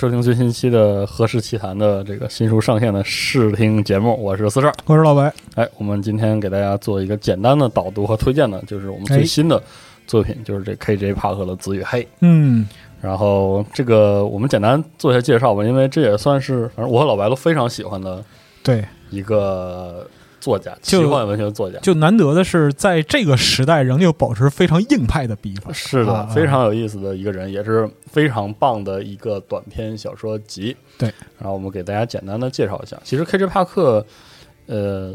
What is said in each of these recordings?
收听最新期的《何氏奇谈》的这个新书上线的试听节目，我是四十二，我是老白。哎，我们今天给大家做一个简单的导读和推荐呢，就是我们最新的作品，就是这 KJ 帕克的《紫与黑》。嗯，然后这个我们简单做一下介绍吧，因为这也算是反正我和老白都非常喜欢的对一个作家，奇幻文学作家。就难得的是，在这个时代仍旧保持非常硬派的笔法。是的，啊非常有意思的一个人，也是非常棒的一个短篇小说集。对，然后我们给大家简单的介绍一下。其实 KJ 帕克，呃，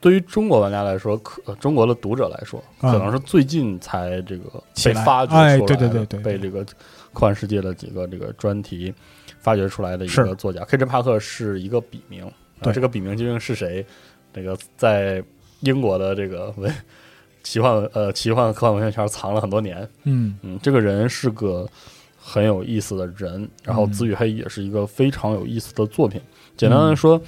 对于中国玩家来说，可、呃中国的读者来说，啊可能是最近才这个被发掘出来对对对对被这个科幻世界的几个这个专题发掘出来的一个作家。KJ 帕克是一个笔名，这个笔名究竟是谁？这个在英国的这个文奇幻呃奇幻科幻文学圈藏了很多年。嗯嗯，这个人是个很有意思的人，然后《嗯紫与黑》也是一个非常有意思的作品。简单的说，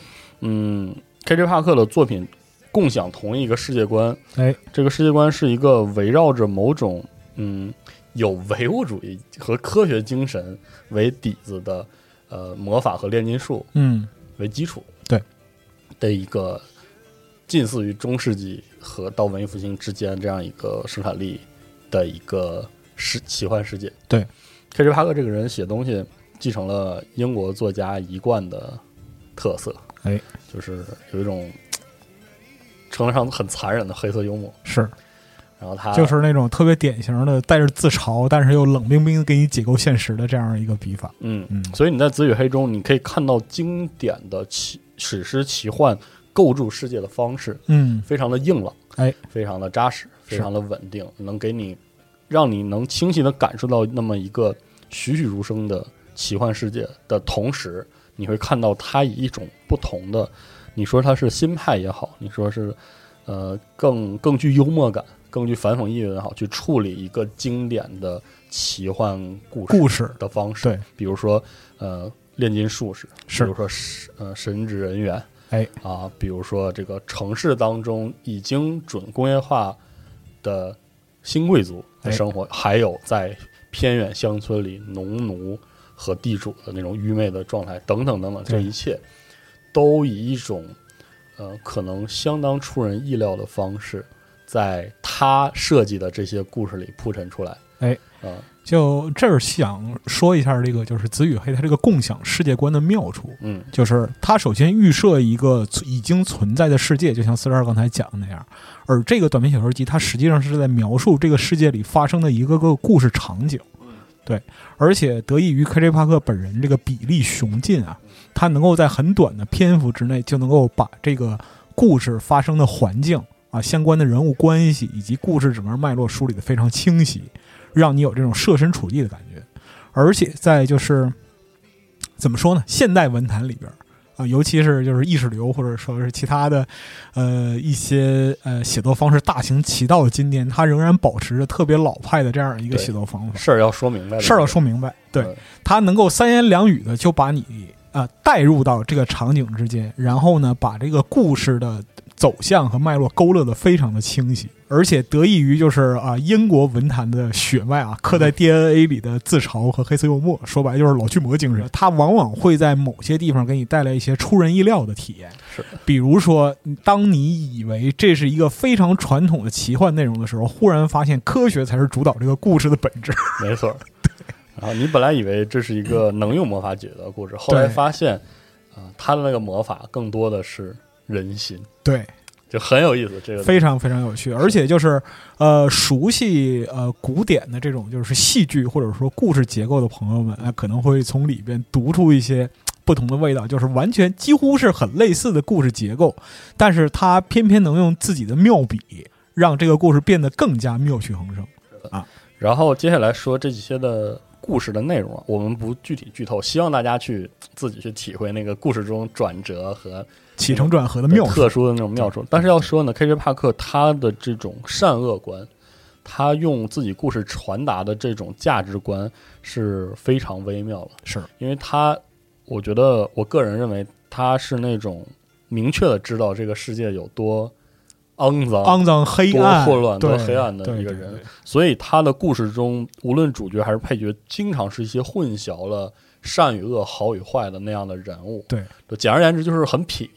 嗯，K.J. 帕克的作品共享同一个世界观，哎，这个世界观是一个围绕着某种嗯有唯物主义和科学精神为底子的呃魔法和炼金术嗯为基础，对的一个近似于中世纪和到文艺复兴之间这样一个生产力的一个世奇幻世界。对，K.J. 帕克这个人写东西继承了英国作家一贯的特色，哎，就是有一种称得上很残忍的黑色幽默。是，然后他就是那种特别典型的带着自嘲，但是又冷冰冰地给你解构现实的这样一个笔法。嗯嗯所以你在《紫与黑》中，你可以看到经典的奇史诗奇幻构筑世界的方式，嗯。非常的硬朗，哎，非常的扎实，非常的稳定，能给你让你能清晰的感受到那么一个栩栩如生的奇幻世界的同时，你会看到它以一种不同的，你说它是新派也好，你说是呃更更具幽默感、更具反讽意味也好，去处理一个经典的奇幻故事故事。的方式。对，比如说呃炼金术士，是。比如说神呃神职人员，哎啊，比如说这个城市当中已经准工业化的新贵族的生活，还有在偏远乡村里农奴和地主的那种愚昧的状态，等等等等，这一切都以一种呃可能相当出人意料的方式，在他设计的这些故事里铺陈出来。哎，啊、就这儿想说一下这个，就是紫与黑它这个共享世界观的妙处。嗯就是它首先预设一个已经存在的世界，就像四十二刚才讲的那样。而这个短篇小说集，它实际上是在描述这个世界里发生的一个个故事场景。对，而且得益于 K.J. 帕克本人这个比例雄劲啊，他能够在很短的篇幅之内就能够把这个故事发生的环境啊、相关的人物关系以及故事整个脉络梳理的非常清晰，让你有这种设身处地的感觉。而且在就是怎么说呢，现代文坛里边儿啊，尤其是就是意识流或者说是其他的呃一些呃写作方式大行其道的今天，它仍然保持着特别老派的这样一个写作方法。事儿要说明白，事儿要说明白，对嗯他能够三言两语的就把你啊、呃带入到这个场景之间，然后呢把这个故事的走向和脉络勾勒的非常的清晰，而且得益于就是啊、英国文坛的血脉啊刻在 DNA 里的自嘲和黑色幽默，说白了就是老巨魔精神，它往往会在某些地方给你带来一些出人意料的体验。是，比如说，当你以为这是一个非常传统的奇幻内容的时候，忽然发现科学才是主导这个故事的本质。没错儿。然后你本来以为这是一个能用魔法解决的故事，后来发现，啊、他的那个魔法更多的是人心，对，就很有意思。这个。非常非常有趣，而且就是呃，熟悉呃古典的这种就是戏剧或者说故事结构的朋友们，呃，可能会从里边读出一些不同的味道，就是完全几乎是很类似的故事结构，但是他偏偏能用自己的妙笔，让这个故事变得更加妙趣横生。啊。然后接下来说这些的故事的内容啊，我们不具体剧透，希望大家去自己去体会那个故事中转折和起承转合的妙处，特殊的那种妙处。但是要说呢，K.J. 帕克他的这种善恶观，他用自己故事传达的这种价值观是非常微妙的。是因为他，我觉得我个人认为他是那种明确的知道这个世界有多肮脏、肮脏、黑多暗、混乱、多黑暗的一个人。所以他的故事中，无论主角还是配角，经常是一些混淆了善与恶、好与坏的那样的人物。对，简而言之就是很痞，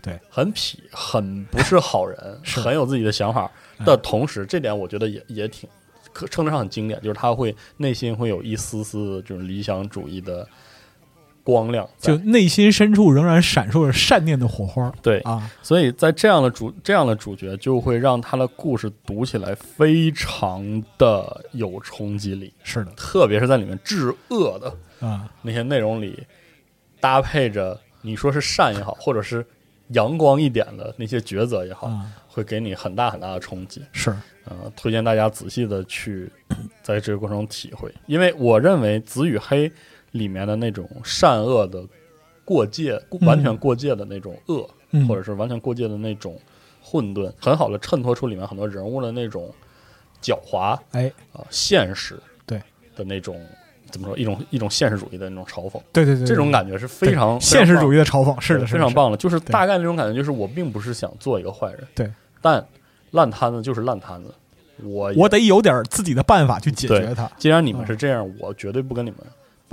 对，很痞，很不是好人，很有自己的想法哎。的同时，这点我觉得也也挺可称得上很经典，就是他会内心会有一丝丝的这种理想主义的光亮，就内心深处仍然闪烁着善念的火花。对，啊，所以在这样的主这样的主角，就会让他的故事读起来非常的有冲击力，是的。特别是在里面至恶的啊，那些内容里，搭配着你说是善也好，或者是阳光一点的那些抉择也好，啊。会给你很大很大的冲击。是。呃，推荐大家仔细的去在这个过程中体会，因为我认为《紫与黑》里面的那种善恶的过界，嗯。完全过界的那种恶，嗯。或者是完全过界的那种混沌，很好的衬托出里面很多人物的那种狡猾哎，啊、现实对。的那种怎么说一种一种现实主义的那种嘲讽，对对对，这种感觉是非常义现实主义的嘲讽，是的，非常。棒的，就是大概那种感觉，就是我并不是想做一个坏人，对，但烂摊子就是烂摊子，我我得有点自己的办法去解决它。既然你们是这样，我绝对不跟你们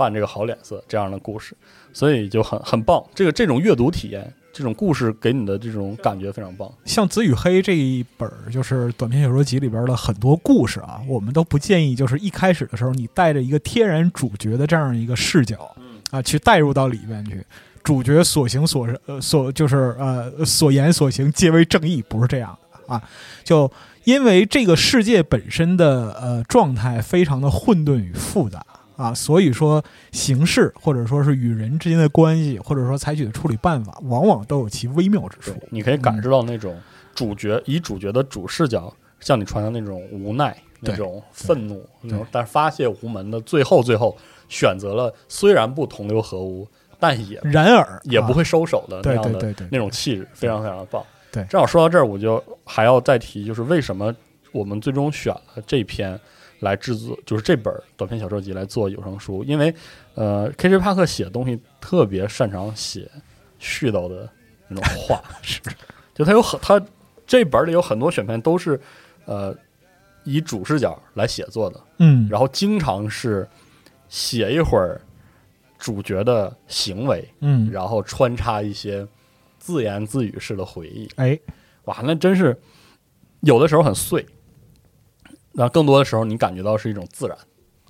扮这个好脸色这样的故事，所以就很很棒。这个这种阅读体验，这种故事给你的这种感觉非常棒。像《紫与黑》这一本儿就是短篇小说集里边的很多故事啊，我们都不建议就是一开始的时候你带着一个天然主角的这样一个视角啊去带入到里面去。主角所行所呃所就是呃所言所行皆为正义，不是这样的啊。就因为这个世界本身的呃状态非常的混沌与复杂啊，所以说形式或者说是与人之间的关系，或者说采取的处理办法，往往都有其微妙之处。，你可以感受到那种主角以主角的主视角向你传达那种无奈、那种愤怒，那种但是发泄无门的，最后最后选择了虽然不同流合污，但也然而啊也不会收手的那样的对对对那种气质，非常非常的棒。对正好说到这儿，我就还要再提，就是为什么我们最终选了这篇来制作，就是这本短篇小说集来做有声书，因为呃，K.J. 帕克写东西特别擅长写絮叨的那种话，是就他有很他这本里有很多选篇都是呃以主视角来写作的，嗯，然后经常是写一会儿主角的行为，嗯，然后穿插一些自言自语式的回忆，哎，哇，那真是有的时候很碎，然后更多的时候你感觉到是一种自然，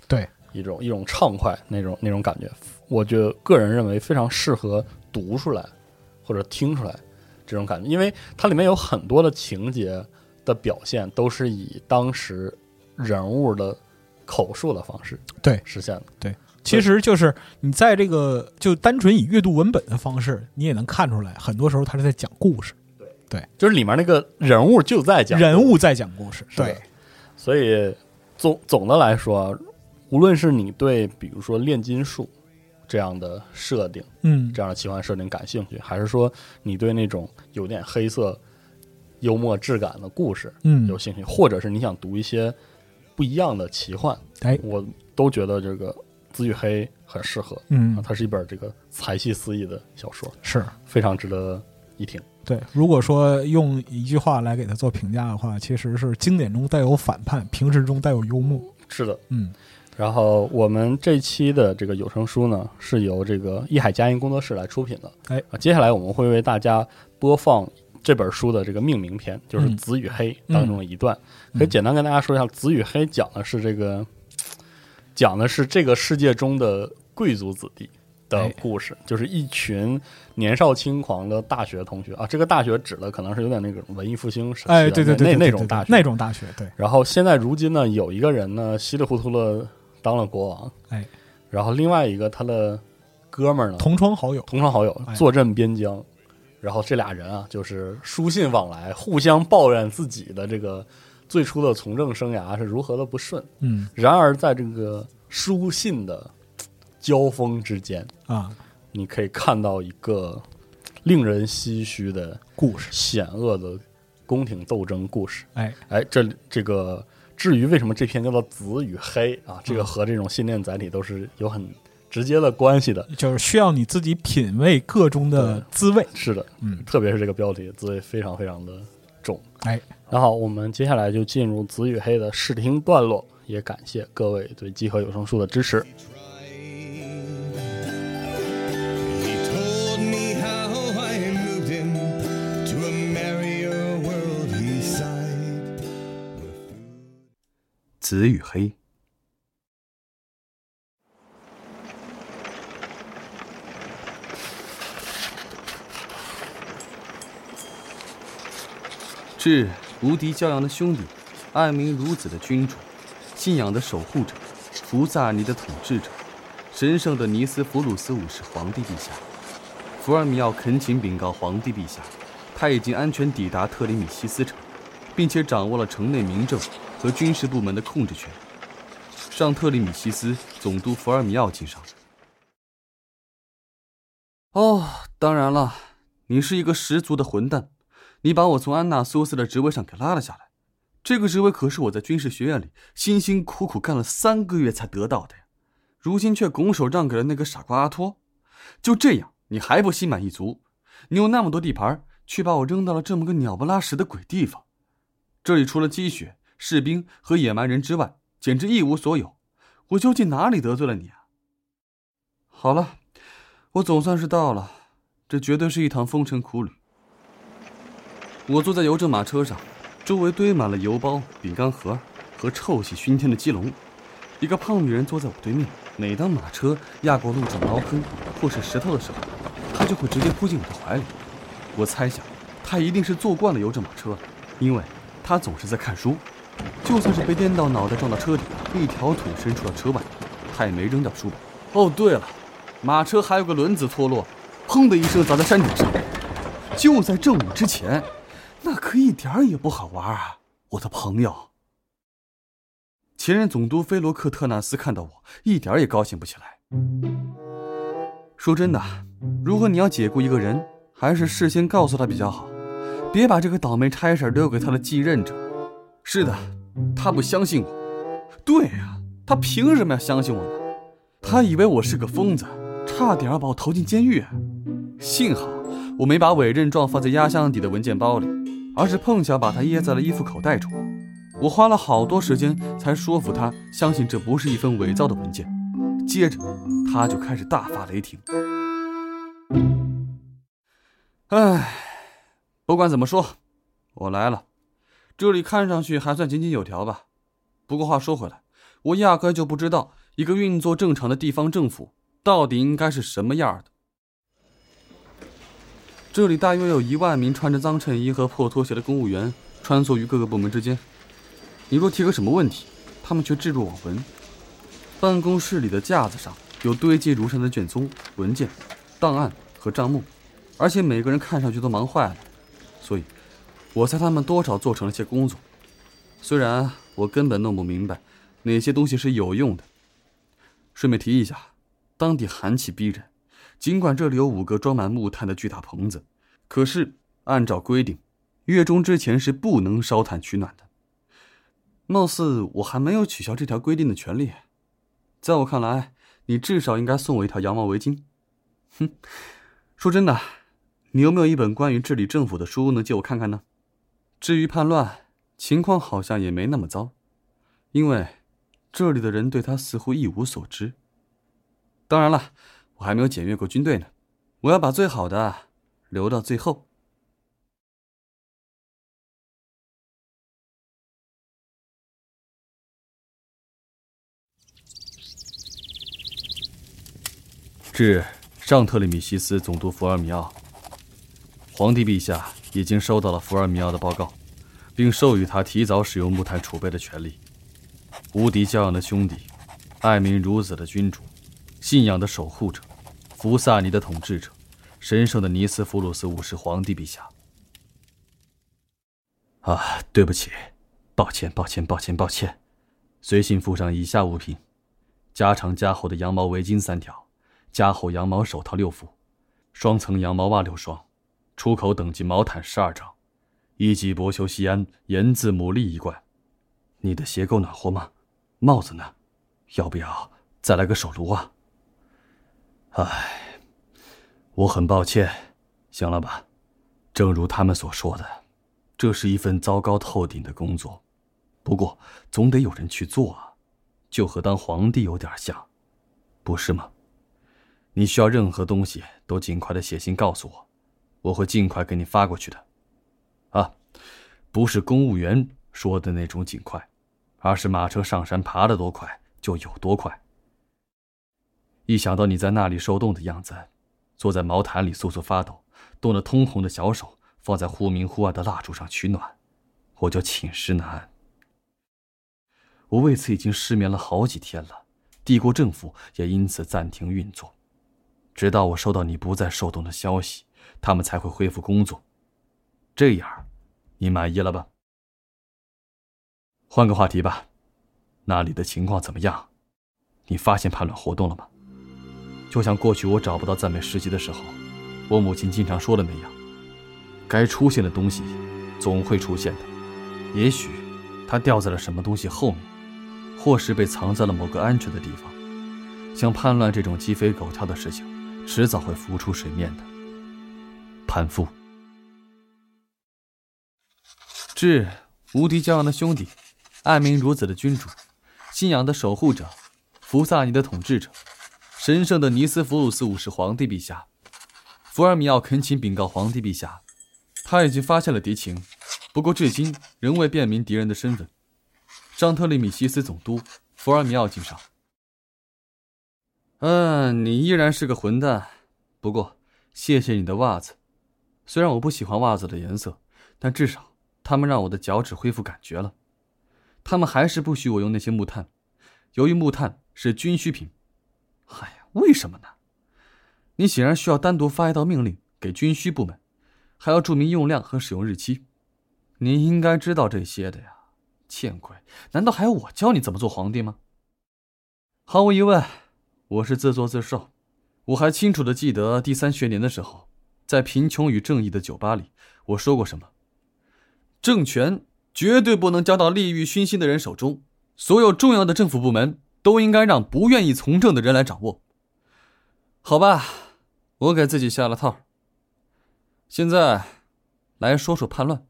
对，一种一种畅快那种那种感觉。我觉得个人认为非常适合读出来或者听出来这种感觉，因为它里面有很多的情节的表现都是以当时人物的口述的方式对实现的。对其实就是你在这个就单纯以阅读文本的方式，你也能看出来，很多时候他是在讲故事，对，对就是里面那个人物就在讲人物在讲故事，对，所以总总的来说，无论是你对比如说炼金术这样的设定、嗯，这样的奇幻设定感兴趣，还是说你对那种有点黑色幽默质感的故事嗯有，兴趣，或者是你想读一些不一样的奇幻，哎，我都觉得这个《紫与黑》很适合。啊嗯，它是一本这个才气四溢的小说，是非常值得一听。对。如果说用一句话来给他做评价的话，其实是经典中带有反叛，平时中带有幽默。是的，嗯，然后我们这期的这个有声书呢，是由这个艺海佳音工作室来出品的。哎啊，接下来我们会为大家播放这本书的这个命名篇，就是嗯《紫与黑》当中的一段。嗯可以简单跟大家说一下，《紫与黑》讲的是这个，讲的是这个世界中的贵族子弟的哎。故事，就是一群年少轻狂的大学同学。啊。这个大学指的可能是有点那种文艺复兴时期的哎，对对对，那那种大学，那种大学，对，然后现在如今呢，有一个人呢稀里糊涂的当了国王，哎，然后另外一个他的哥们儿呢，同窗好友，同窗好友哎。坐镇边疆，然后这俩人啊就是书信往来，互相抱怨自己的这个最初的从政生涯是如何的不顺。嗯。然而在这个书信的交锋之间，啊，你可以看到一个令人唏嘘的故事，险恶的宫廷斗争故事。哎，哎，这这个至于为什么这篇叫做《紫与黑》啊，这个和这种信念载体都是有很直接的关系的。就是需要你自己品味个中的滋味。是的，嗯，特别是这个标题，滋味非常非常的重。哎，那好，我们接下来就进入《紫与黑》的试听段落，也感谢各位对集合有声书的支持。紫与黑。至无敌骄阳的兄弟，爱民如子的君主，信仰的守护者，福萨尼的统治者，神圣的尼斯弗鲁斯五世皇帝陛下。福尔米奥恳请禀告皇帝陛下，他已经安全抵达特里米西斯城，并且掌握了城内民政和军事部门的控制权。上特里米西斯总督福尔米奥敬上。哦，当然了，你是一个十足的混蛋。你把我从安娜苏斯的职位上给拉了下来，这个职位可是我在军事学院里辛辛苦苦干了三个月才得到的呀，如今却拱手让给了那个傻瓜阿托。就这样，你还不心满意足？你有那么多地盘，却把我扔到了这么个鸟不拉屎的鬼地方。这里除了积雪、士兵和野蛮人之外，简直一无所有。我究竟哪里得罪了你啊？好了，我总算是到了，这绝对是一趟风尘苦旅。我坐在邮政马车上，周围堆满了邮包、饼干盒和臭气熏天的鸡笼。一个胖女人坐在我对面。每当马车压过路上茅坑或是石头的时候，她就会直接扑进我的怀里。我猜想，她一定是坐惯了邮政马车，因为她总是在看书。就算是被颠到脑袋撞到车底，一条腿伸出了车外，他也没扔掉书本。哦，对了，马车还有个轮子脱落，砰的一声砸在山顶上。就在正午之前。那可一点儿也不好玩啊，我的朋友。前任总督菲罗克特纳斯看到我，一点也高兴不起来。说真的，如果你要解雇一个人，还是事先告诉他比较好，别把这个倒霉差事留给他的继任者。是的，他不相信我。对呀，他凭什么要相信我呢？他以为我是个疯子，差点把我投进监狱。幸好我没把委任状放在压箱底的文件包里。而是碰巧把它掖在了衣服口袋中。我花了好多时间才说服他相信这不是一份伪造的文件。接着，他就开始大发雷霆。唉，不管怎么说，我来了。这里看上去还算井井有条吧。不过话说回来，我压根就不知道一个运作正常的地方政府到底应该是什么样的。这里大约有一万名穿着脏衬衣和破拖鞋的公务员穿梭于各个部门之间。你若提个什么问题，他们却置若罔闻。办公室里的架子上有堆积如山的卷宗、文件、档案和账目，而且每个人看上去都忙坏了。所以，我猜他们多少做成了些工作。虽然我根本弄不明白哪些东西是有用的。顺便提一下，当地寒气逼人。尽管这里有五个装满木炭的巨大棚子，可是按照规定，月中之前是不能烧炭取暖的。貌似我还没有取消这条规定的权利。在我看来，你至少应该送我一条羊毛围巾。哼，说真的，你有没有一本关于治理政府的书能借我看看呢？至于叛乱，情况好像也没那么糟，因为这里的人对他似乎一无所知。当然了。我还没有检阅过军队呢，我要把最好的留到最后。致上特里米西斯总督福尔米奥，皇帝陛下已经收到了福尔米奥的报告，并授予他提早使用木炭储备的权利。无敌教养的兄弟，爱民如子的君主，信仰的守护者。福萨尼的统治者，神圣的尼斯弗鲁斯五世皇帝陛下。啊，对不起，抱歉，抱歉，抱歉，抱歉。随信附上以下物品：加长加厚的羊毛围巾三条，加厚羊毛手套六副，双层羊毛袜六双，出口等级毛毯十二张，一级薄修西安盐渍牡蛎一罐。你的鞋够暖和吗？帽子呢？要不要再来个手炉啊？唉，我很抱歉，行了吧？正如他们所说的，这是一份糟糕透顶的工作，不过总得有人去做啊，就和当皇帝有点像，不是吗？你需要任何东西都尽快的写信告诉我，我会尽快给你发过去的。啊，不是公务员说的那种尽快，而是马车上山爬得多快就有多快。一想到你在那里受冻的样子，坐在毛毯里瑟瑟发抖，冻得通红的小手放在忽明忽暗的蜡烛上取暖，我就寝食难安。我为此已经失眠了好几天了，帝国政府也因此暂停运作，直到我收到你不再受冻的消息，他们才会恢复工作。这样，你满意了吧？换个话题吧，那里的情况怎么样？你发现叛乱活动了吗？就像过去我找不到赞美诗集的时候，我母亲经常说的那样，该出现的东西总会出现的。也许它掉在了什么东西后面。或是被藏在了某个安全的地方，像叛乱这种鸡飞狗跳的事情，迟早会浮出水面的。叛父，至无敌骄阳的兄弟，爱民如子的君主，信仰的守护者，福萨尼的统治者，神圣的尼斯福鲁斯五世皇帝陛下，福尔米奥恳请禀告皇帝陛下，他已经发现了敌情，不过至今仍未辨明敌人的身份。张特利米西斯总督，福尔米奥敬上。嗯，你依然是个混蛋。不过，谢谢你的袜子。虽然我不喜欢袜子的颜色，但至少它们让我的脚趾恢复感觉了。他们还是不许我用那些木炭，由于木炭是军需品。哎呀，为什么呢？你显然需要单独发一道命令给军需部门，还要注明用量和使用日期。你应该知道这些的呀。见鬼！难道还要我教你怎么做皇帝吗？毫无疑问，我是自作自受。我还清楚的记得第三学年的时候，在《贫穷与正义》的酒吧里，我说过什么：政权绝对不能交到利欲熏心的人手中，所有重要的政府部门都应该让不愿意从政的人来掌握。好吧，我给自己下了套。现在，来说说叛乱。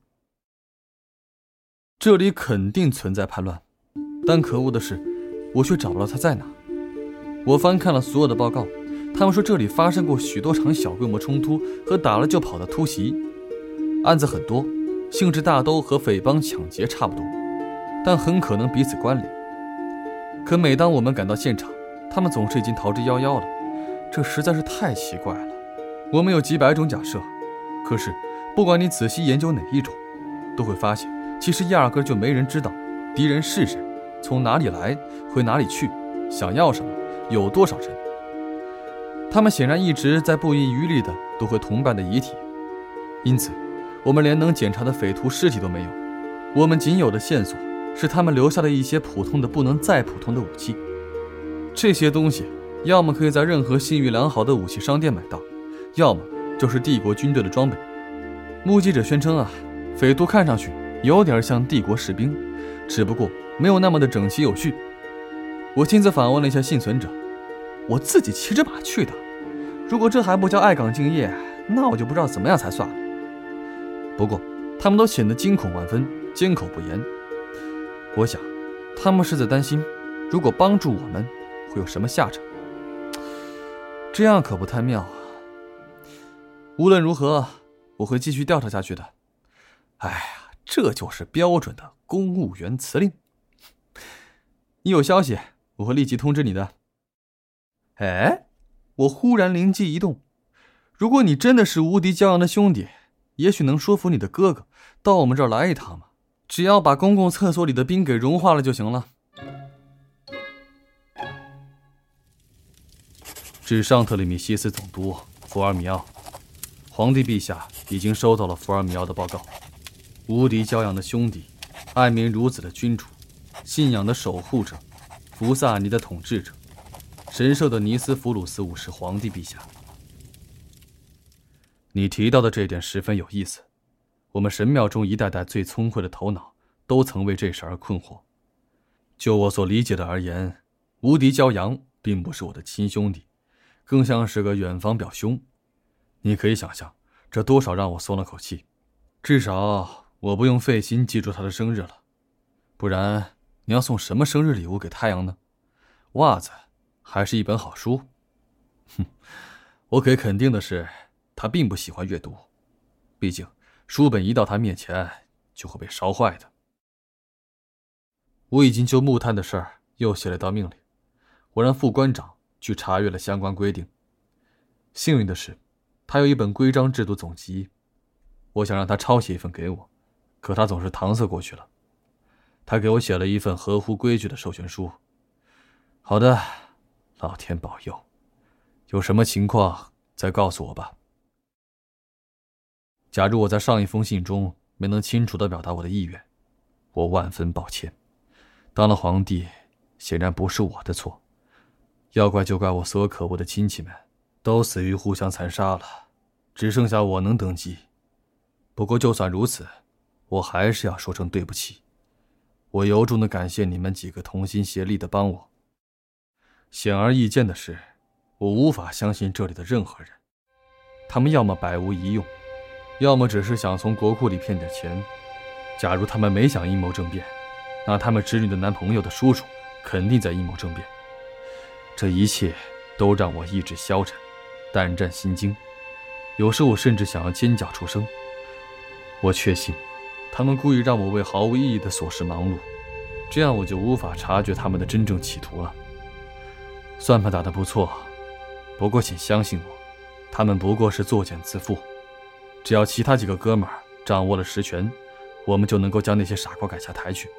这里肯定存在叛乱，但可恶的是，我却找不到他在哪。我翻看了所有的报告，他们说这里发生过许多场小规模冲突和打了就跑的突袭，案子很多，性质大都和匪帮抢劫差不多，但很可能彼此关联。可每当我们赶到现场，他们总是已经逃之夭夭了，这实在是太奇怪了。我们有几百种假设，可是不管你仔细研究哪一种，都会发现。其实压根就没人知道敌人是谁，从哪里来，回哪里去，想要什么，有多少人。他们显然一直在不遗余力地夺回同伴的遗体，因此，我们连能检查的匪徒尸体都没有。我们仅有的线索是他们留下的一些普通的不能再普通的武器。这些东西要么可以在任何信誉良好的武器商店买到，要么就是帝国军队的装备。目击者宣称啊，匪徒看上去。有点像帝国士兵，只不过没有那么的整齐有序。我亲自访问了一下幸存者，我自己骑着马去的。如果这还不叫爱岗敬业，那我就不知道怎么样才算了。不过他们都显得惊恐万分，缄口不言。我想，他们是在担心，如果帮助我们，会有什么下场。这样可不太妙啊。无论如何，我会继续调查下去的。哎呀。这就是标准的公务员辞令。你有消息，我会立即通知你的。哎，我忽然灵机一动，如果你真的是无敌骄阳的兄弟，也许能说服你的哥哥到我们这儿来一趟嘛。只要把公共厕所里的冰给融化了就行了。至上特里米西斯总督福尔米奥，皇帝陛下已经收到了福尔米奥的报告。无敌骄阳的兄弟，爱民如子的君主，信仰的守护者，福萨尼的统治者，神圣的尼斯弗鲁斯五世皇帝陛下。你提到的这点十分有意思。我们神庙中一代代最聪慧的头脑，都曾为这事而困惑。就我所理解的而言，无敌骄阳并不是我的亲兄弟，更像是个远房表兄。你可以想象，这多少让我松了口气，至少。我不用费心记住他的生日了，不然你要送什么生日礼物给太阳呢？袜子，还是一本好书？哼，我可以肯定的是，他并不喜欢阅读，毕竟书本一到他面前就会被烧坏的。我已经就木炭的事儿又写了一道命令，我让副官长去查阅了相关规定。幸运的是，他有一本规章制度总集，我想让他抄写一份给我，可他总是搪塞过去了。他给我写了一份合乎规矩的授权书。好的，老天保佑，有什么情况再告诉我吧。假如我在上一封信中没能清楚的表达我的意愿，我万分抱歉。当了皇帝，显然不是我的错，要怪就怪我所有可恶的亲戚们都死于互相残杀了，只剩下我能登基。不过就算如此，我还是要说声对不起。我由衷的感谢你们几个同心协力的帮我。显而易见的是，我无法相信这里的任何人，他们要么百无一用。要么只是想从国库里骗点钱。假如他们没想阴谋政变，那他们侄女的男朋友的叔叔肯定在阴谋政变。这一切都让我意志消沉，胆战心惊。有时我甚至想要尖叫出声。我确信，他们故意让我为毫无意义的琐事忙碌，这样我就无法察觉他们的真正企图了。算盘打得不错，不过请相信我，他们不过是作茧自缚。只要其他几个哥们儿掌握了实权，我们就能够将那些傻瓜赶下台去，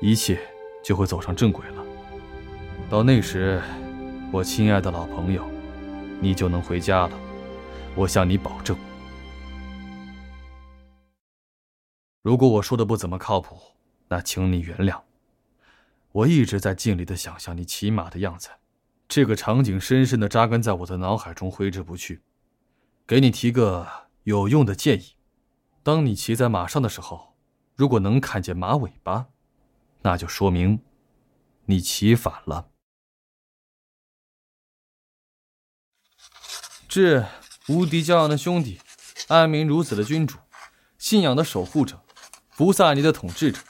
一切就会走上正轨了。到那时，我亲爱的老朋友，你就能回家了，我向你保证。如果我说的不怎么靠谱，那请你原谅。我一直在尽力的想象你骑马的样子，这个场景深深的扎根在我的脑海中，挥之不去。给你提个。有用的建议：当你骑在马上的时候，如果能看见马尾巴，那就说明你骑反了。致无敌骄阳的兄弟，安民如子的君主，信仰的守护者，福萨尼的统治者，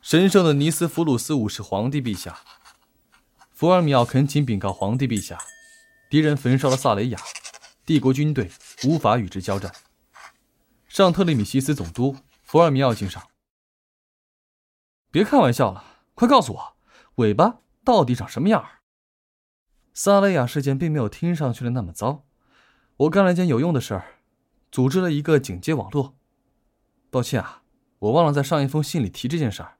神圣的尼斯弗鲁斯五世皇帝陛下，福尔米奥恳请禀告皇帝陛下：敌人焚烧了萨雷亚，帝国军队。无法与之交战。上特里米西斯总督福尔米奥敬上。别开玩笑了，快告诉我，尾巴到底长什么样？萨雷亚事件并没有听上去的那么糟。我干了件有用的事儿，组织了一个警戒网络。抱歉啊，我忘了在上一封信里提这件事儿。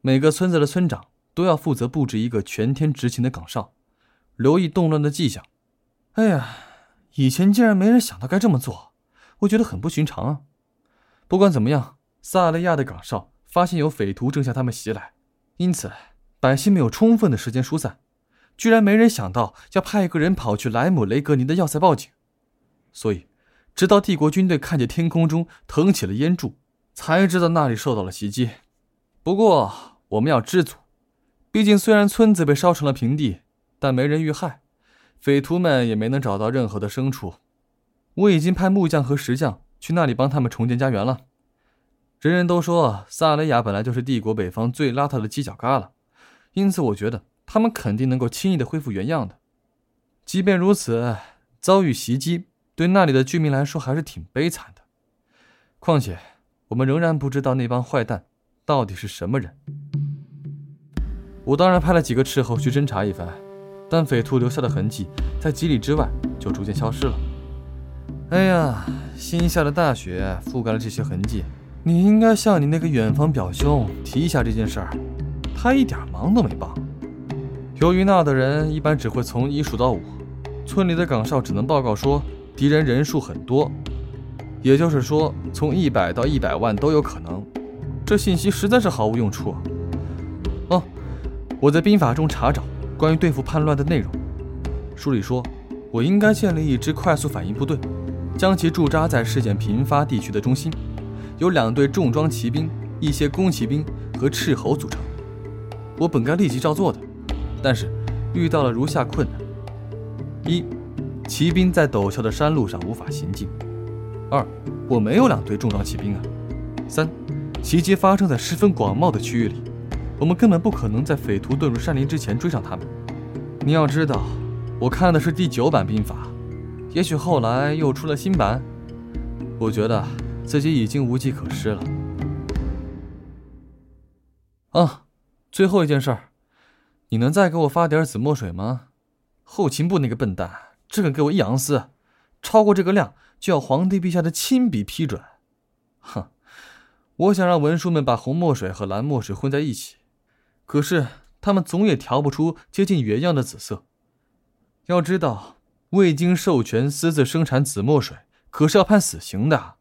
每个村子的村长都要负责布置一个全天执勤的岗哨，留意动乱的迹象。哎呀！以前竟然没人想到该这么做，我觉得很不寻常啊。不管怎么样，萨雷亚的岗哨发现有匪徒正向他们袭来，因此百姓没有充分的时间疏散，居然没人想到要派一个人跑去莱姆雷格尼的要塞报警。所以，直到帝国军队看见天空中腾起了烟柱，才知道那里受到了袭击。不过，我们要知足，毕竟虽然村子被烧成了平地，但没人遇害。匪徒们也没能找到任何的牲畜，我已经派木匠和石匠去那里帮他们重建家园了。人人都说萨雷亚本来就是帝国北方最邋遢的犄角旮旯，因此我觉得他们肯定能够轻易的恢复原样的。即便如此，遭遇袭击对那里的居民来说还是挺悲惨的。况且，我们仍然不知道那帮坏蛋到底是什么人。我当然派了几个斥候去侦查一番。但匪徒留下的痕迹在几里之外就逐渐消失了。哎呀，新下的大雪覆盖了这些痕迹。你应该向你那个远方表兄提一下这件事儿，他一点忙都没帮。由于那的人一般只会从一数到五，村里的岗哨只能报告说敌人人数很多，也就是说从一百到一百万都有可能。这信息实在是毫无用处。我在兵法中查找。关于对付叛乱的内容，书里说，我应该建立一支快速反应部队，将其驻扎在事件频发地区的中心，由两队重装骑兵、一些弓骑兵和斥候组成。我本该立即照做的，但是遇到了如下困难：一，骑兵在陡峭的山路上无法行进；二，我没有两队重装骑兵啊；三，袭击发生在十分广袤的区域里。我们根本不可能在匪徒遁入山林之前追上他们。你要知道，我看的是第九版兵法，也许后来又出了新版。我觉得自己已经无计可施了。啊，最后一件事，你能再给我发点紫墨水吗？后勤部那个笨蛋，这个给我一阳司，超过这个量就要皇帝陛下的亲笔批准。哼，我想让文书们把红墨水和蓝墨水混在一起，可是他们总也调不出接近原样的紫色。要知道，未经授权私自生产紫墨水，可是要判死刑的。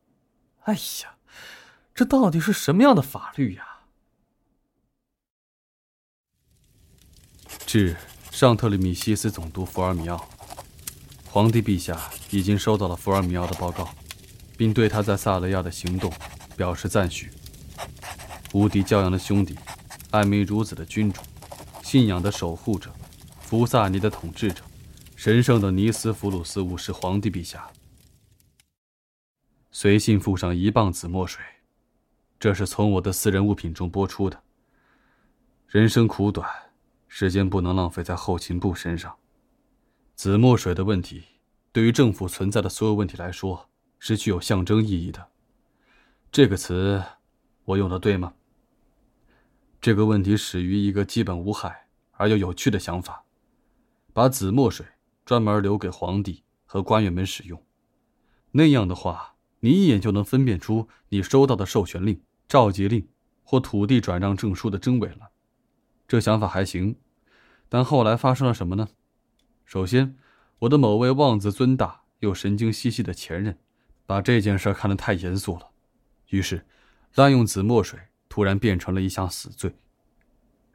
哎呀，这到底是什么样的法律呀？致上特里米西斯总督福尔米奥，皇帝陛下已经收到了福尔米奥的报告，并对他在萨雷亚的行动表示赞许。无敌骄阳的兄弟，爱民如子的君主，信仰的守护者，福萨尼的统治者，神圣的尼斯福鲁斯五世皇帝陛下，随信附上一磅紫墨水，这是从我的私人物品中拨出的。人生苦短。时间不能浪费在后勤部身上。紫墨水的问题，对于政府存在的所有问题来说，是具有象征意义的。这个词，我用的对吗？这个问题始于一个基本无害而又有趣的想法：把紫墨水专门留给皇帝和官员们使用。那样的话，你一眼就能分辨出你收到的授权令、召集令或土地转让证书的真伪了。这想法还行。但后来发生了什么呢？首先，我的某位妄自尊大又神经兮兮的前任，把这件事看得太严肃了，于是，滥用紫墨水突然变成了一项死罪。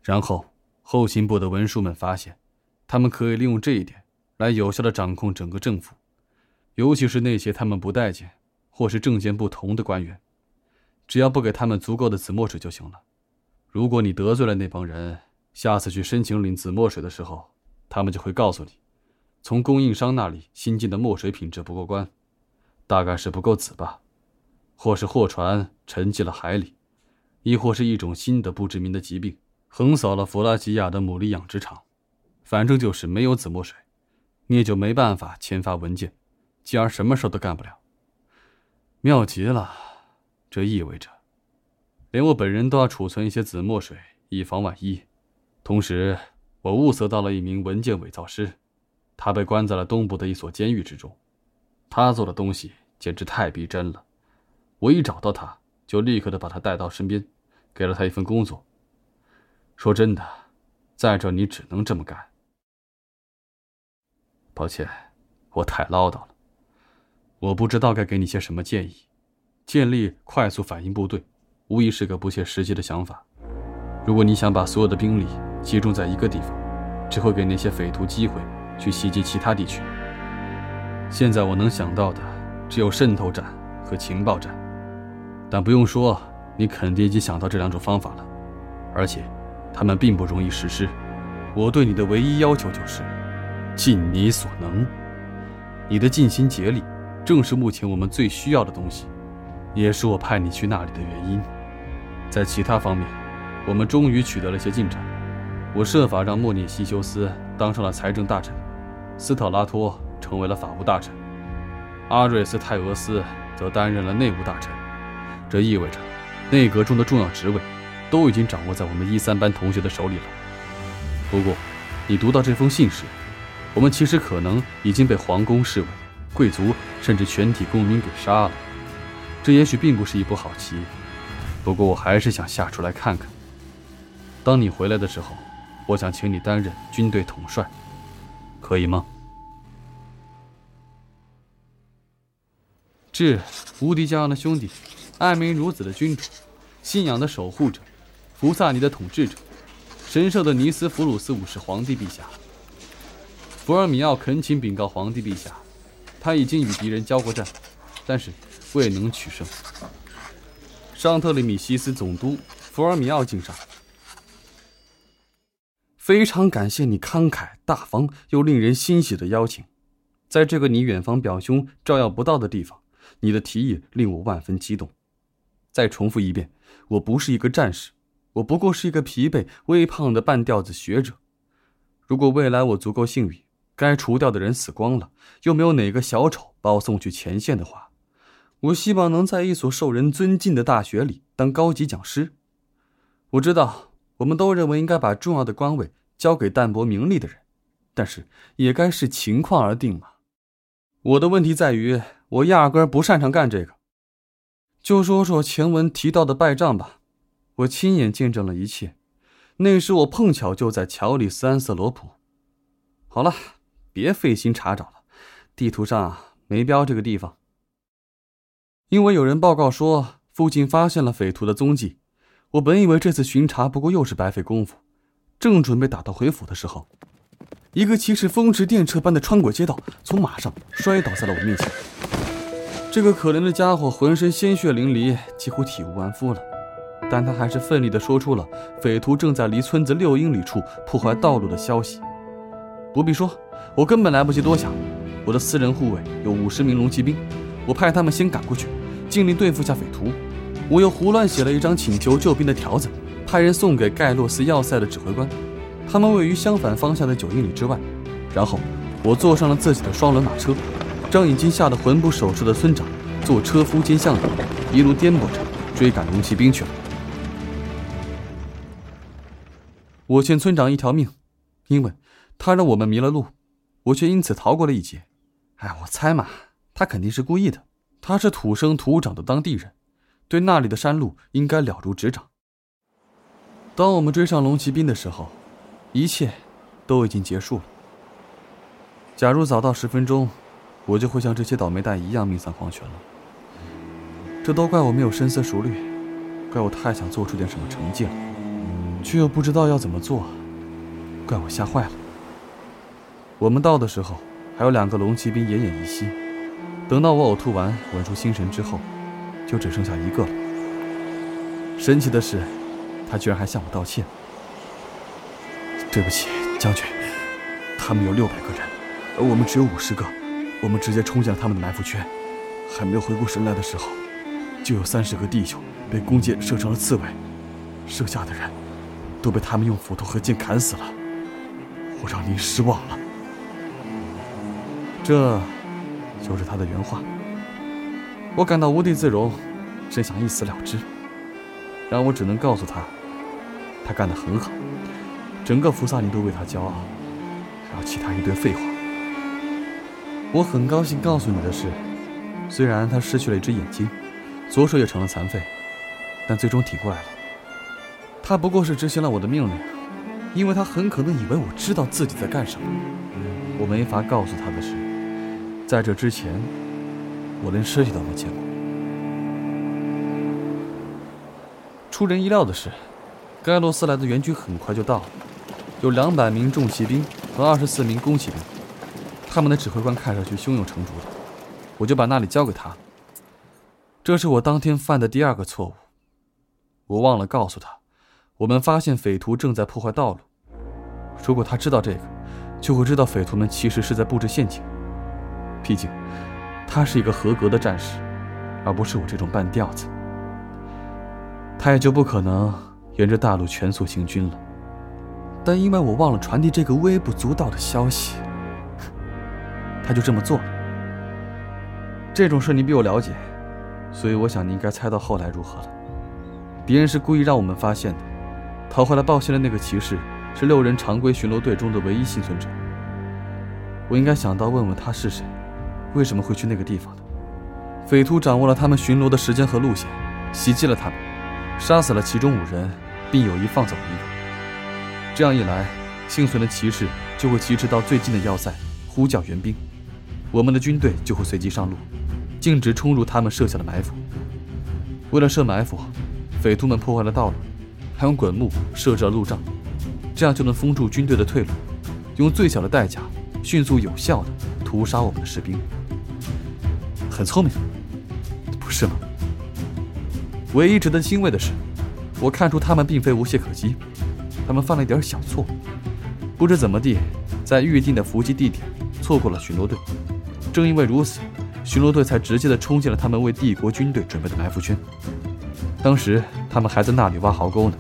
然后，后勤部的文书们发现，他们可以利用这一点来有效地掌控整个政府，尤其是那些他们不待见或是政见不同的官员，只要不给他们足够的紫墨水就行了。如果你得罪了那帮人，下次去申请领紫墨水的时候，他们就会告诉你，从供应商那里新进的墨水品质不过关，大概是不够紫吧，或是货船沉进了海里，亦或是一种新的不知名的疾病横扫了弗拉基亚的牡蛎养殖场。反正就是没有紫墨水，你也就没办法签发文件，继而什么事都干不了。妙极了，这意味着，连我本人都要储存一些紫墨水，以防万一。同时，我物色到了一名文件伪造师，他被关在了东部的一所监狱之中。他做的东西简直太逼真了，我一找到他，就立刻的把他带到身边，给了他一份工作。说真的，在这你只能这么干。抱歉，我太唠叨了。我不知道该给你些什么建议。建立快速反应部队，无疑是个不切实际的想法。如果你想把所有的兵力，集中在一个地方，只会给那些匪徒机会去袭击其他地区。现在我能想到的只有渗透战和情报战，但不用说，你肯定已经想到这两种方法了，而且，他们并不容易实施。我对你的唯一要求就是，尽你所能。你的尽心竭力，正是目前我们最需要的东西，也是我派你去那里的原因。在其他方面，我们终于取得了些进展。我设法让莫涅西修斯当上了财政大臣，斯特拉托成为了法务大臣，阿瑞斯泰俄斯则担任了内务大臣。这意味着，内阁中的重要职位都已经掌握在我们一三班同学的手里了。不过，你读到这封信时，我们其实可能已经被皇宫侍卫、贵族甚至全体公民给杀了。这也许并不是一步好棋，不过我还是想下出来看看。当你回来的时候。我想请你担任军队统帅，可以吗？致无敌家的兄弟，爱民如子的君主，信仰的守护者，福萨尼的统治者，神圣的尼斯弗鲁斯五世皇帝陛下。福尔米奥恳请禀告皇帝陛下，他已经与敌人交过战，但是未能取胜。尚特里米西斯总督福尔米奥敬上。非常感谢你慷慨大方又令人欣喜的邀请，在这个你远房表兄照耀不到的地方，你的提议令我万分激动。再重复一遍，我不是一个战士，我不过是一个疲惫微胖的半吊子学者。如果未来我足够幸运，该除掉的人死光了，又没有哪个小丑把我送去前线的话，我希望能在一所受人尊敬的大学里当高级讲师。我知道。我们都认为应该把重要的官位交给淡泊名利的人，但是也该视情况而定嘛。我的问题在于，我压根不擅长干这个。就说说前文提到的败仗吧，我亲眼见证了一切。那时我碰巧就在乔里斯安瑟罗普。好了，别费心查找了，地图上没标这个地方。因为有人报告说附近发现了匪徒的踪迹，我本以为这次巡查不过又是白费功夫，正准备打道回府的时候，一个骑士风驰电掣般的穿过街道，从马上摔倒在了我面前。这个可怜的家伙浑身鲜血淋漓，几乎体无完肤了。但他还是奋力地说出了匪徒正在离村子六英里处破坏道路的消息。不必说，我根本来不及多想。我的私人护卫有五十名龙骑兵，我派他们先赶过去，尽力对付下匪徒。我又胡乱写了一张请求救兵的条子，派人送给盖洛斯要塞的指挥官。他们位于相反方向的九英里之外。然后，我坐上了自己的双轮马车，让已经吓得魂不守舍的村长坐车夫兼向导，一路颠簸着追赶龙骑兵去了。我欠村长一条命，因为他让我们迷了路，我却因此逃过了一劫。哎，我猜嘛，他肯定是故意的。他是土生土长的当地人，对那里的山路应该了如指掌。当我们追上龙骑兵的时候，一切都已经结束了。假如早到十分钟，我就会像这些倒霉蛋一样命丧黄泉了。这都怪我没有深思熟虑，怪我太想做出点什么成绩了。却又不知道要怎么做，怪我吓坏了。我们到的时候，还有两个龙骑兵奄奄一息。等到我呕吐完、稳住心神之后，就只剩下一个了。神奇的是，他居然还向我道歉。对不起，将军，他们有六百个人，而我们只有五十个。我们直接冲进了他们的埋伏圈，还没有回过神来的时候，就有三十个弟兄被弓箭射成了刺猬，剩下的人。都被他们用斧头和剑砍死了，我让您失望了。这，就是他的原话。我感到无地自容，真想一死了之。让我只能告诉他，他干得很好，整个福萨林都为他骄傲。还有其他一堆废话。我很高兴告诉你的是，虽然他失去了一只眼睛，左手也成了残废，但最终挺过来了。他不过是执行了我的命令，因为他很可能以为我知道自己在干什么。我没法告诉他的是，在这之前，我连尸体都没见过。出人意料的是，盖洛斯来的援军很快就到了，有两百名重骑兵和二十四名弓骑兵。他们的指挥官看上去胸有成竹的，我就把那里交给他。这是我当天犯的第二个错误，我忘了告诉他。我们发现匪徒正在破坏道路。如果他知道这个，就会知道匪徒们其实是在布置陷阱。毕竟，他是一个合格的战士，而不是我这种半吊子。他也就不可能沿着大路全速行军了。但因为我忘了传递这个微不足道的消息，他就这么做了。这种事你比我了解，所以我想你应该猜到后来如何了。敌人是故意让我们发现的。逃回来报信的那个骑士是六人常规巡逻队中的唯一幸存者。我应该想到问问他是谁，为什么会去那个地方的。匪徒掌握了他们巡逻的时间和路线，袭击了他们，杀死了其中五人，并有意放走一个。这样一来，幸存的骑士就会疾驰到最近的要塞，呼叫援兵，我们的军队就会随即上路，径直冲入他们设下的埋伏。为了设埋伏，匪徒们破坏了道路。还用滚木设置了路障，这样就能封住军队的退路，用最小的代价迅速有效的屠杀我们的士兵。很聪明，不是吗？唯一值得欣慰的是，我看出他们并非无懈可击，他们犯了一点小错，不知怎么地，在预定的伏击地点错过了巡逻队。正因为如此，巡逻队才直接的冲进了他们为帝国军队准备的埋伏圈。当时他们还在那里挖壕沟呢。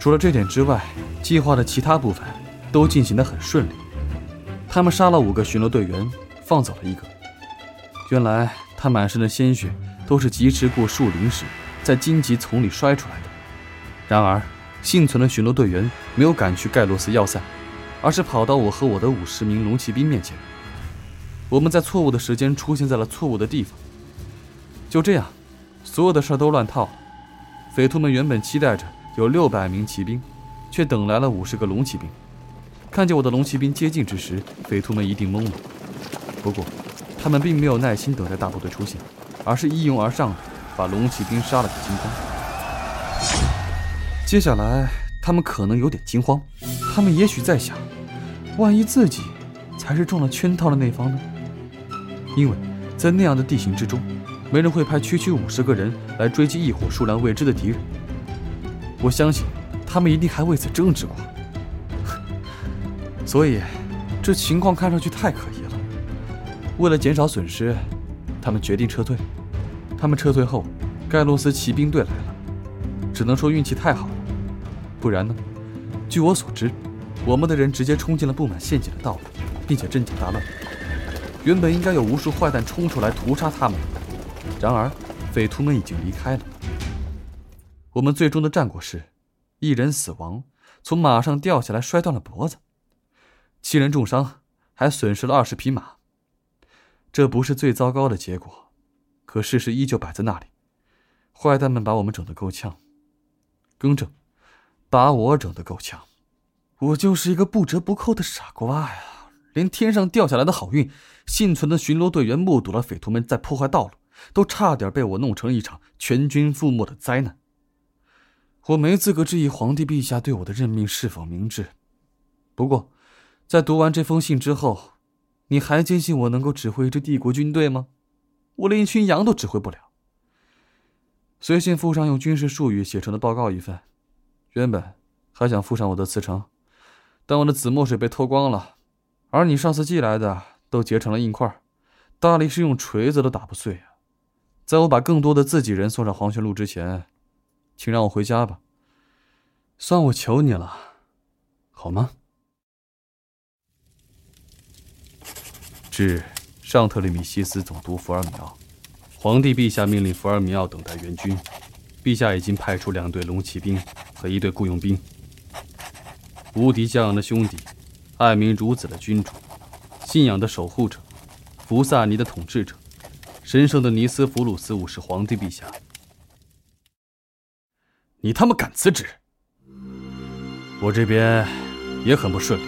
除了这点之外，计划的其他部分都进行得很顺利。他们杀了五个巡逻队员，放走了一个。原来他满身的鲜血都是疾驰过树林时在荆棘丛里摔出来的。然而，幸存的巡逻队员没有赶去盖洛斯要塞，而是跑到我和我的五十名龙骑兵面前。我们在错误的时间出现在了错误的地方。就这样，所有的事都乱套了。匪徒们原本期待着有六百名骑兵，却等来了五十个龙骑兵。看见我的龙骑兵接近之时，匪徒们一定懵了。不过，他们并没有耐心等待大部队出现，而是一拥而上，把龙骑兵杀了个精光。接下来，他们可能有点惊慌，他们也许在想：万一自己才是中了圈套的那方呢？因为在那样的地形之中，没人会派区区五十个人来追击一伙数量未知的敌人。我相信，他们一定还为此争执过。所以，这情况看上去太可疑了。为了减少损失，他们决定撤退。他们撤退后，盖洛斯骑兵队来了。只能说运气太好了，不然呢？据我所知，我们的人直接冲进了布满陷阱的道路，并且阵脚大乱。原本应该有无数坏蛋冲出来屠杀他们，然而匪徒们已经离开了。我们最终的战果是，一人死亡，从马上掉下来摔断了脖子；七人重伤，还损失了二十匹马。这不是最糟糕的结果，可事实依旧摆在那里。坏蛋们把我们整得够呛。更正，把我整得够呛，我就是一个不折不扣的傻瓜呀！连天上掉下来的好运，幸存的巡逻队员目睹了匪徒们在破坏道路，都差点被我弄成一场全军覆没的灾难。我没资格质疑皇帝陛下对我的任命是否明智，不过，在读完这封信之后，你还坚信我能够指挥一支帝国军队吗？我连一群羊都指挥不了。随信附上用军事术语写成的报告一份，原本还想附上我的辞呈，但我的紫墨水被偷光了，而你上次寄来的都结成了硬块，大力士用锤子都打不碎啊！在我把更多的自己人送上黄泉路之前，请让我回家吧。算我求你了，好吗？致上特里米西斯总督福尔米奥。皇帝陛下命令福尔米奥等待援军，陛下已经派出两队龙骑兵和一队雇佣兵。无敌将阳的兄弟，爱民如子的君主，信仰的守护者，福萨尼的统治者，神圣的尼斯福鲁斯五世皇帝陛下，你他妈敢辞职？我这边也很不顺利，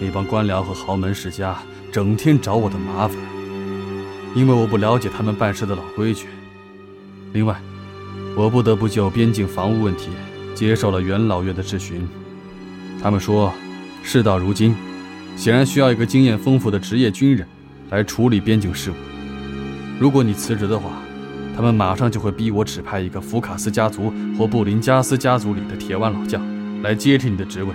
那帮官僚和豪门世家整天找我的麻烦。因为我不了解他们办事的老规矩，另外，我不得不就边境防务问题接受了元老院的质询。他们说，事到如今，显然需要一个经验丰富的职业军人来处理边境事务。如果你辞职的话，他们马上就会逼我指派一个福卡斯家族或布林加斯家族里的铁腕老将来接替你的职位。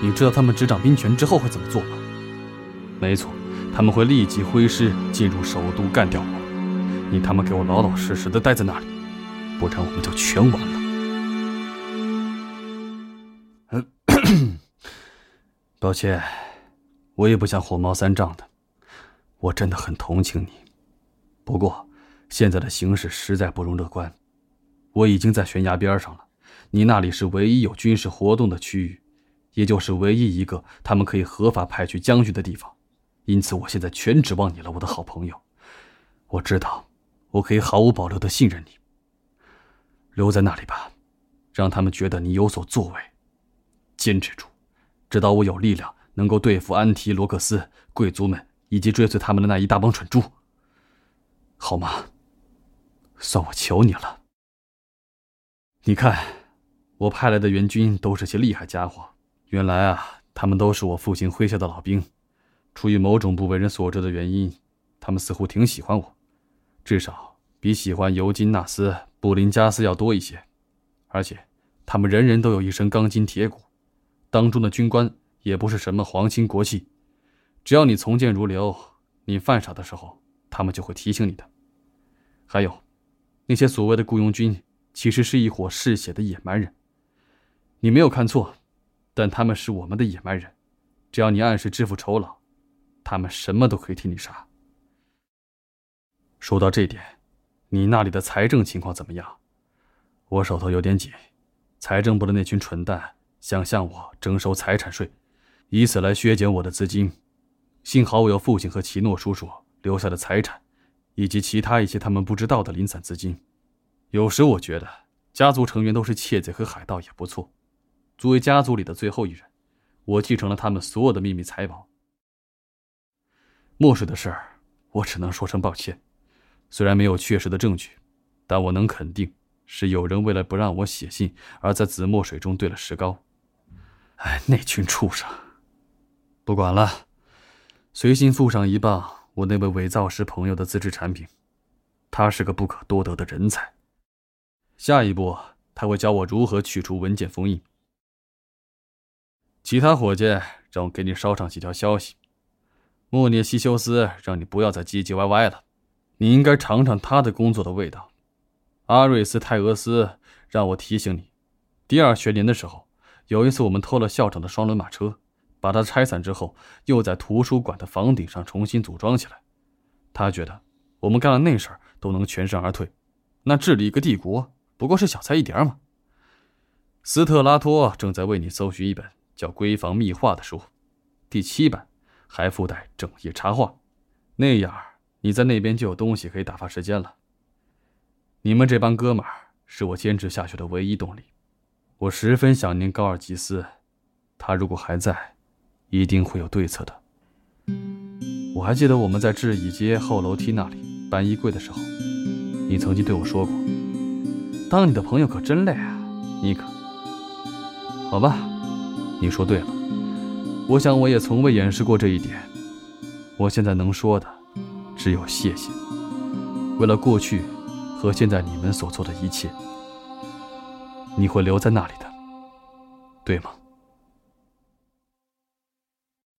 你知道他们执掌兵权之后会怎么做吗？没错。他们会立即挥师进入首都干掉我，你他妈给我老老实实的待在那里，不然我们就全完了。抱歉，我也不想火冒三丈的，我真的很同情你。不过现在的形势实在不容乐观，我已经在悬崖边上了，你那里是唯一有军事活动的区域，也就是唯一一个他们可以合法派去将军的地方。因此，我现在全指望你了，我的好朋友。我知道，我可以毫无保留的信任你。留在那里吧，让他们觉得你有所作为。坚持住，直到我有力量能够对付安提罗克斯贵族们以及追随他们的那一大帮蠢猪，好吗？算我求你了。你看，我派来的援军都是些厉害家伙。原来啊，他们都是我父亲麾下的老兵。出于某种不为人所知的原因，他们似乎挺喜欢我，至少比喜欢尤金纳斯·布林加斯要多一些。而且，他们人人都有一身钢筋铁骨，当中的军官也不是什么皇亲国戚。只要你从谏如流，你犯傻的时候，他们就会提醒你的。还有，那些所谓的雇佣军，其实是一伙嗜血的野蛮人。你没有看错，但他们是我们的野蛮人。只要你按时支付酬劳。他们什么都可以替你杀。说到这点，你那里的财政情况怎么样？我手头有点紧，财政部的那群蠢蛋想向我征收财产税，以此来削减我的资金。幸好我有父亲和奇诺叔叔留下的财产，以及其他一些他们不知道的零散资金。有时我觉得家族成员都是窃贼和海盗也不错。作为家族里的最后一人，我继承了他们所有的秘密财宝。墨水的事儿，我只能说声抱歉。虽然没有确实的证据，但我能肯定。是有人为了不让我写信，而在紫墨水中兑了石膏。哎，那群畜生！不管了，随信附上一磅我那位伪造师朋友的自制产品，他是个不可多得的人才。下一步他会教我如何去除文件封印。其他伙计，让我给你捎上几条消息。莫涅西修斯让你不要再唧唧歪歪了，你应该尝尝他的工作的味道。阿瑞斯泰俄斯让我提醒你，第二学年的时候，有一次我们偷了校长的双轮马车，把它拆散之后，又在图书馆的房顶上重新组装起来。他觉得我们干了那事儿都能全身而退，那治理一个帝国不过是小菜一碟嘛。斯特拉托正在为你搜寻一本叫《闺房秘话》的书，第七版还附带整页插画，那样你在那边就有东西可以打发时间了。你们这帮哥们儿是我坚持下去的唯一动力，我十分想念高尔基斯，他如果还在，一定会有对策的。我还记得我们在制乙街后楼梯那里搬衣柜的时候，你曾经对我说过：“当你的朋友可真累啊，尼克。”好吧，你说对了，我想我也从未掩饰过这一点。我现在能说的只有谢谢，为了过去。和现在你们所做的一切，你会留在那里的，对吗？